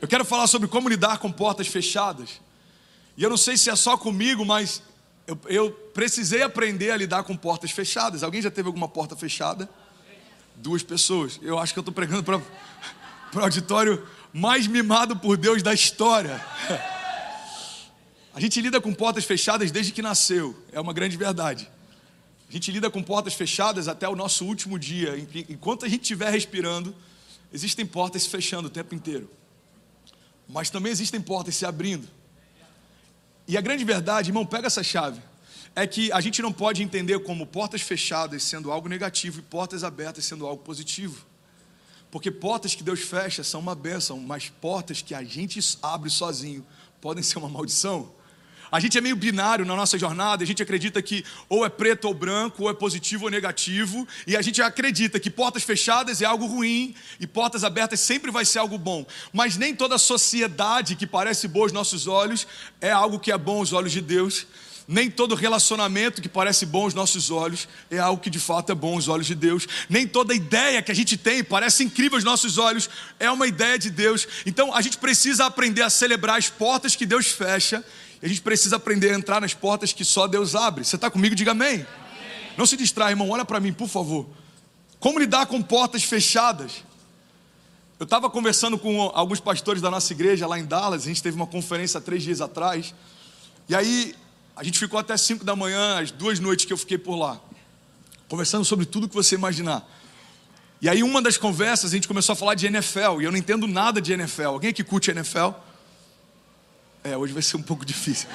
Eu quero falar sobre como lidar com portas fechadas. E eu não sei se é só comigo, mas eu, eu precisei aprender a lidar com portas fechadas. Alguém já teve alguma porta fechada? Duas pessoas. Eu acho que eu estou pregando para o auditório mais mimado por Deus da história. A gente lida com portas fechadas desde que nasceu, é uma grande verdade. A gente lida com portas fechadas até o nosso último dia. Enquanto a gente estiver respirando, existem portas se fechando o tempo inteiro. Mas também existem portas se abrindo. E a grande verdade, irmão, pega essa chave, é que a gente não pode entender como portas fechadas sendo algo negativo e portas abertas sendo algo positivo. Porque portas que Deus fecha são uma bênção, mas portas que a gente abre sozinho podem ser uma maldição. A gente é meio binário na nossa jornada, a gente acredita que ou é preto ou branco, ou é positivo ou negativo, e a gente acredita que portas fechadas é algo ruim e portas abertas sempre vai ser algo bom. Mas nem toda sociedade que parece boa aos nossos olhos é algo que é bom aos olhos de Deus. Nem todo relacionamento que parece bom aos nossos olhos é algo que de fato é bom aos olhos de Deus. Nem toda ideia que a gente tem parece incrível aos nossos olhos é uma ideia de Deus. Então a gente precisa aprender a celebrar as portas que Deus fecha a gente precisa aprender a entrar nas portas que só Deus abre. Você está comigo? Diga amém. amém. Não se distrai, irmão. Olha para mim, por favor. Como lidar com portas fechadas? Eu estava conversando com alguns pastores da nossa igreja lá em Dallas. A gente teve uma conferência três dias atrás. E aí a gente ficou até cinco da manhã, as duas noites que eu fiquei por lá, conversando sobre tudo que você imaginar. E aí, uma das conversas, a gente começou a falar de NFL, e eu não entendo nada de NFL. Alguém aqui curte NFL? É, hoje vai ser um pouco difícil.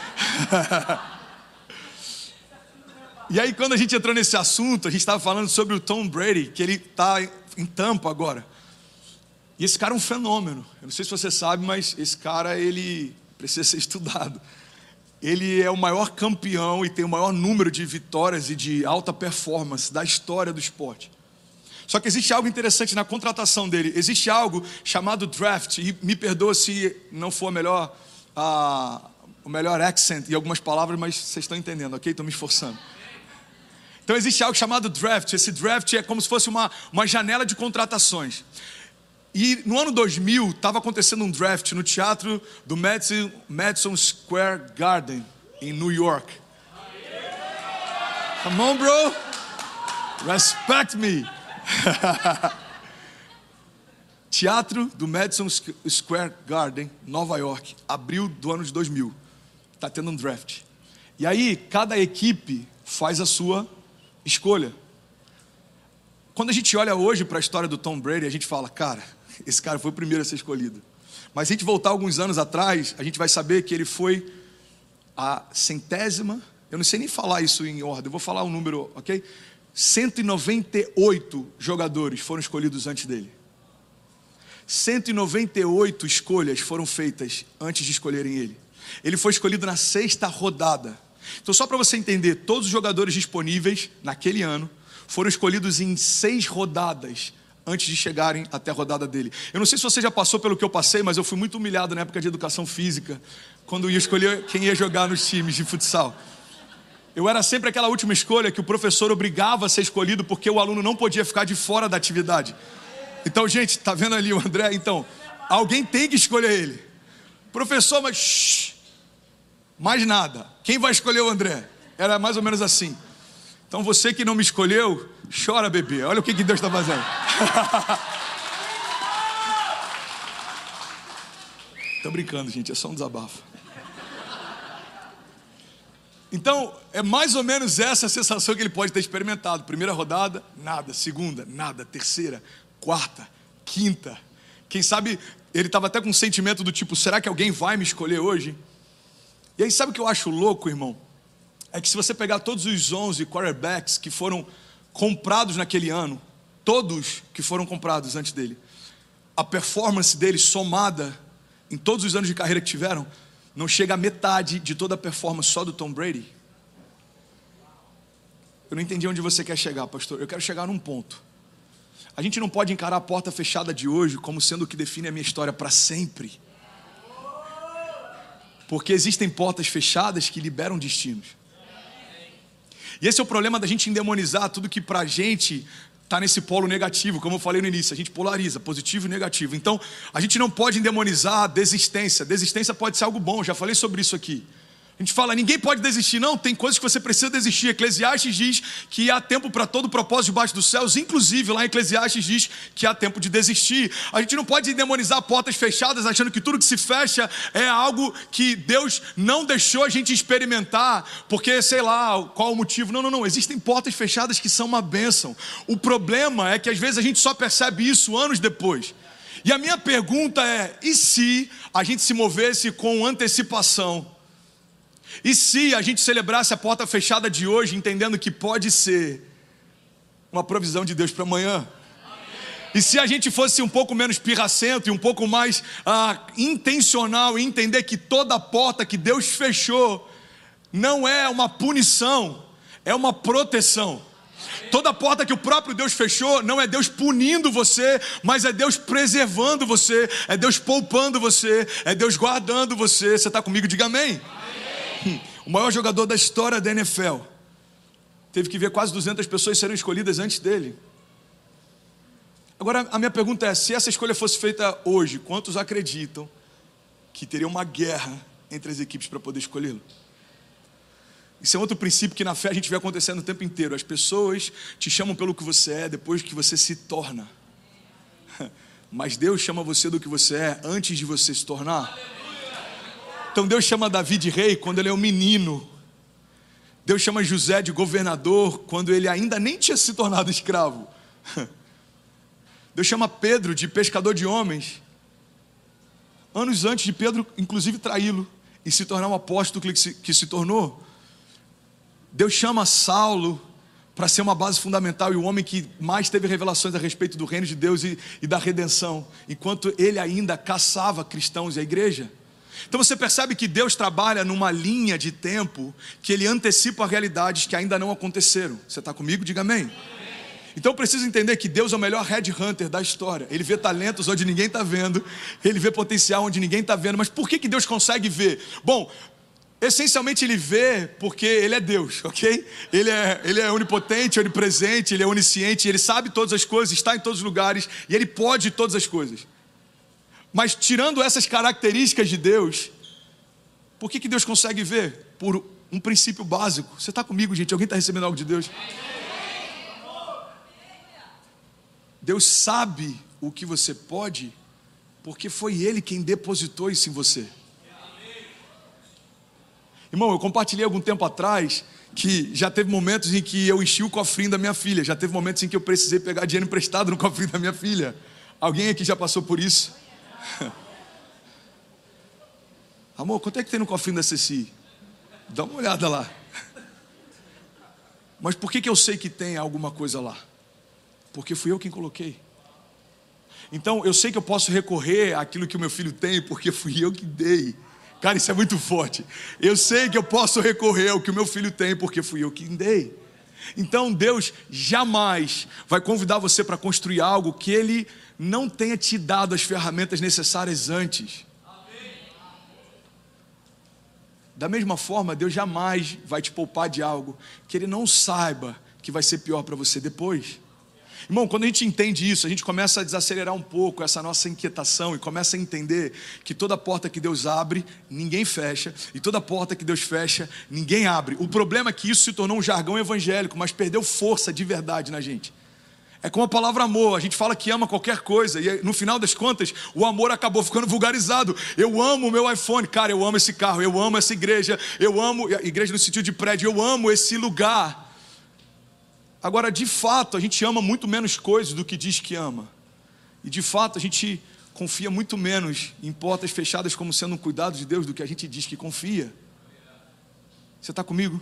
e aí, quando a gente entrou nesse assunto, a gente estava falando sobre o Tom Brady, que ele está em Tampa agora. E esse cara é um fenômeno. Eu não sei se você sabe, mas esse cara ele precisa ser estudado. Ele é o maior campeão e tem o maior número de vitórias e de alta performance da história do esporte. Só que existe algo interessante na contratação dele. Existe algo chamado draft. E me perdoa se não for a melhor o melhor accent e algumas palavras, mas vocês estão entendendo, ok? Estou me esforçando. Então existe algo chamado draft. Esse draft é como se fosse uma, uma janela de contratações. E no ano 2000 estava acontecendo um draft no teatro do Madison, Madison Square Garden em New York. Come on, bro. Respect me. Teatro do Madison Square Garden, Nova York, abril do ano de 2000. Está tendo um draft. E aí, cada equipe faz a sua escolha. Quando a gente olha hoje para a história do Tom Brady, a gente fala, cara, esse cara foi o primeiro a ser escolhido. Mas se a gente voltar alguns anos atrás, a gente vai saber que ele foi a centésima, eu não sei nem falar isso em ordem, eu vou falar o um número, ok? 198 jogadores foram escolhidos antes dele. 198 escolhas foram feitas antes de escolherem ele. Ele foi escolhido na sexta rodada. Então, só para você entender, todos os jogadores disponíveis naquele ano foram escolhidos em seis rodadas antes de chegarem até a rodada dele. Eu não sei se você já passou pelo que eu passei, mas eu fui muito humilhado na época de educação física, quando ia escolher quem ia jogar nos times de futsal. Eu era sempre aquela última escolha que o professor obrigava a ser escolhido porque o aluno não podia ficar de fora da atividade. Então, gente, tá vendo ali o André? Então, alguém tem que escolher ele. Professor, mas shh, mais nada. Quem vai escolher o André? Era mais ou menos assim. Então, você que não me escolheu, chora, bebê. Olha o que, que Deus está fazendo. Tô brincando, gente, é só um desabafo. Então, é mais ou menos essa a sensação que ele pode ter experimentado. Primeira rodada, nada. Segunda, nada. Terceira, quarta, quinta. Quem sabe ele estava até com um sentimento do tipo: será que alguém vai me escolher hoje? E aí, sabe o que eu acho louco, irmão? É que se você pegar todos os 11 quarterbacks que foram comprados naquele ano, todos que foram comprados antes dele, a performance deles somada em todos os anos de carreira que tiveram, não chega a metade de toda a performance só do Tom Brady. Eu não entendi onde você quer chegar, pastor. Eu quero chegar num ponto. A gente não pode encarar a porta fechada de hoje como sendo o que define a minha história para sempre. Porque existem portas fechadas que liberam destinos. E esse é o problema da gente endemonizar tudo que para a gente está nesse polo negativo, como eu falei no início, a gente polariza, positivo e negativo. Então, a gente não pode endemonizar a desistência. Desistência pode ser algo bom, já falei sobre isso aqui. A gente fala, ninguém pode desistir, não, tem coisas que você precisa desistir. Eclesiastes diz que há tempo para todo propósito debaixo dos céus, inclusive lá em Eclesiastes diz que há tempo de desistir. A gente não pode demonizar portas fechadas achando que tudo que se fecha é algo que Deus não deixou a gente experimentar, porque sei lá qual o motivo. Não, não, não. Existem portas fechadas que são uma bênção. O problema é que às vezes a gente só percebe isso anos depois. E a minha pergunta é: e se a gente se movesse com antecipação? E se a gente celebrasse a porta fechada de hoje, entendendo que pode ser uma provisão de Deus para amanhã? E se a gente fosse um pouco menos pirracento e um pouco mais ah, intencional e entender que toda porta que Deus fechou não é uma punição, é uma proteção. Toda porta que o próprio Deus fechou não é Deus punindo você, mas é Deus preservando você, é Deus poupando você, é Deus guardando você. Você está comigo? Diga amém. amém. O maior jogador da história da NFL teve que ver quase 200 pessoas serem escolhidas antes dele. Agora, a minha pergunta é: se essa escolha fosse feita hoje, quantos acreditam que teria uma guerra entre as equipes para poder escolhê-lo? Isso é outro princípio que na fé a gente vê acontecendo o tempo inteiro. As pessoas te chamam pelo que você é depois que você se torna. Mas Deus chama você do que você é antes de você se tornar. Então Deus chama Davi de rei quando ele é um menino. Deus chama José de governador quando ele ainda nem tinha se tornado escravo. Deus chama Pedro de pescador de homens, anos antes de Pedro, inclusive, traí-lo e se tornar um apóstolo que se, que se tornou. Deus chama Saulo para ser uma base fundamental e o homem que mais teve revelações a respeito do reino de Deus e, e da redenção, enquanto ele ainda caçava cristãos e a igreja. Então você percebe que Deus trabalha numa linha de tempo que ele antecipa realidades que ainda não aconteceram. Você está comigo? Diga amém. Então eu preciso entender que Deus é o melhor headhunter da história. Ele vê talentos onde ninguém está vendo, ele vê potencial onde ninguém está vendo. Mas por que, que Deus consegue ver? Bom, essencialmente ele vê porque ele é Deus, ok? Ele é, ele é onipotente, onipresente, ele é onisciente, ele sabe todas as coisas, está em todos os lugares e ele pode todas as coisas. Mas tirando essas características de Deus, por que, que Deus consegue ver? Por um princípio básico. Você está comigo, gente? Alguém está recebendo algo de Deus? Deus sabe o que você pode, porque foi Ele quem depositou isso em você. Irmão, eu compartilhei algum tempo atrás que já teve momentos em que eu enchi o cofrinho da minha filha, já teve momentos em que eu precisei pegar dinheiro emprestado no cofrinho da minha filha. Alguém aqui já passou por isso? Amor, quanto é que tem no cofrinho da Ceci? Dá uma olhada lá. Mas por que, que eu sei que tem alguma coisa lá? Porque fui eu quem coloquei. Então eu sei que eu posso recorrer àquilo que o meu filho tem, porque fui eu que dei. Cara, isso é muito forte. Eu sei que eu posso recorrer ao que o meu filho tem, porque fui eu que dei. Então Deus jamais vai convidar você para construir algo que Ele não tenha te dado as ferramentas necessárias antes. Da mesma forma, Deus jamais vai te poupar de algo que Ele não saiba que vai ser pior para você depois. Irmão, quando a gente entende isso, a gente começa a desacelerar um pouco essa nossa inquietação e começa a entender que toda porta que Deus abre, ninguém fecha, e toda porta que Deus fecha, ninguém abre. O problema é que isso se tornou um jargão evangélico, mas perdeu força de verdade na gente. É como a palavra amor, a gente fala que ama qualquer coisa, e no final das contas, o amor acabou ficando vulgarizado. Eu amo o meu iPhone, cara, eu amo esse carro, eu amo essa igreja, eu amo, igreja no sentido de prédio, eu amo esse lugar. Agora, de fato, a gente ama muito menos coisas do que diz que ama, e de fato, a gente confia muito menos em portas fechadas como sendo um cuidado de Deus do que a gente diz que confia. Você está comigo?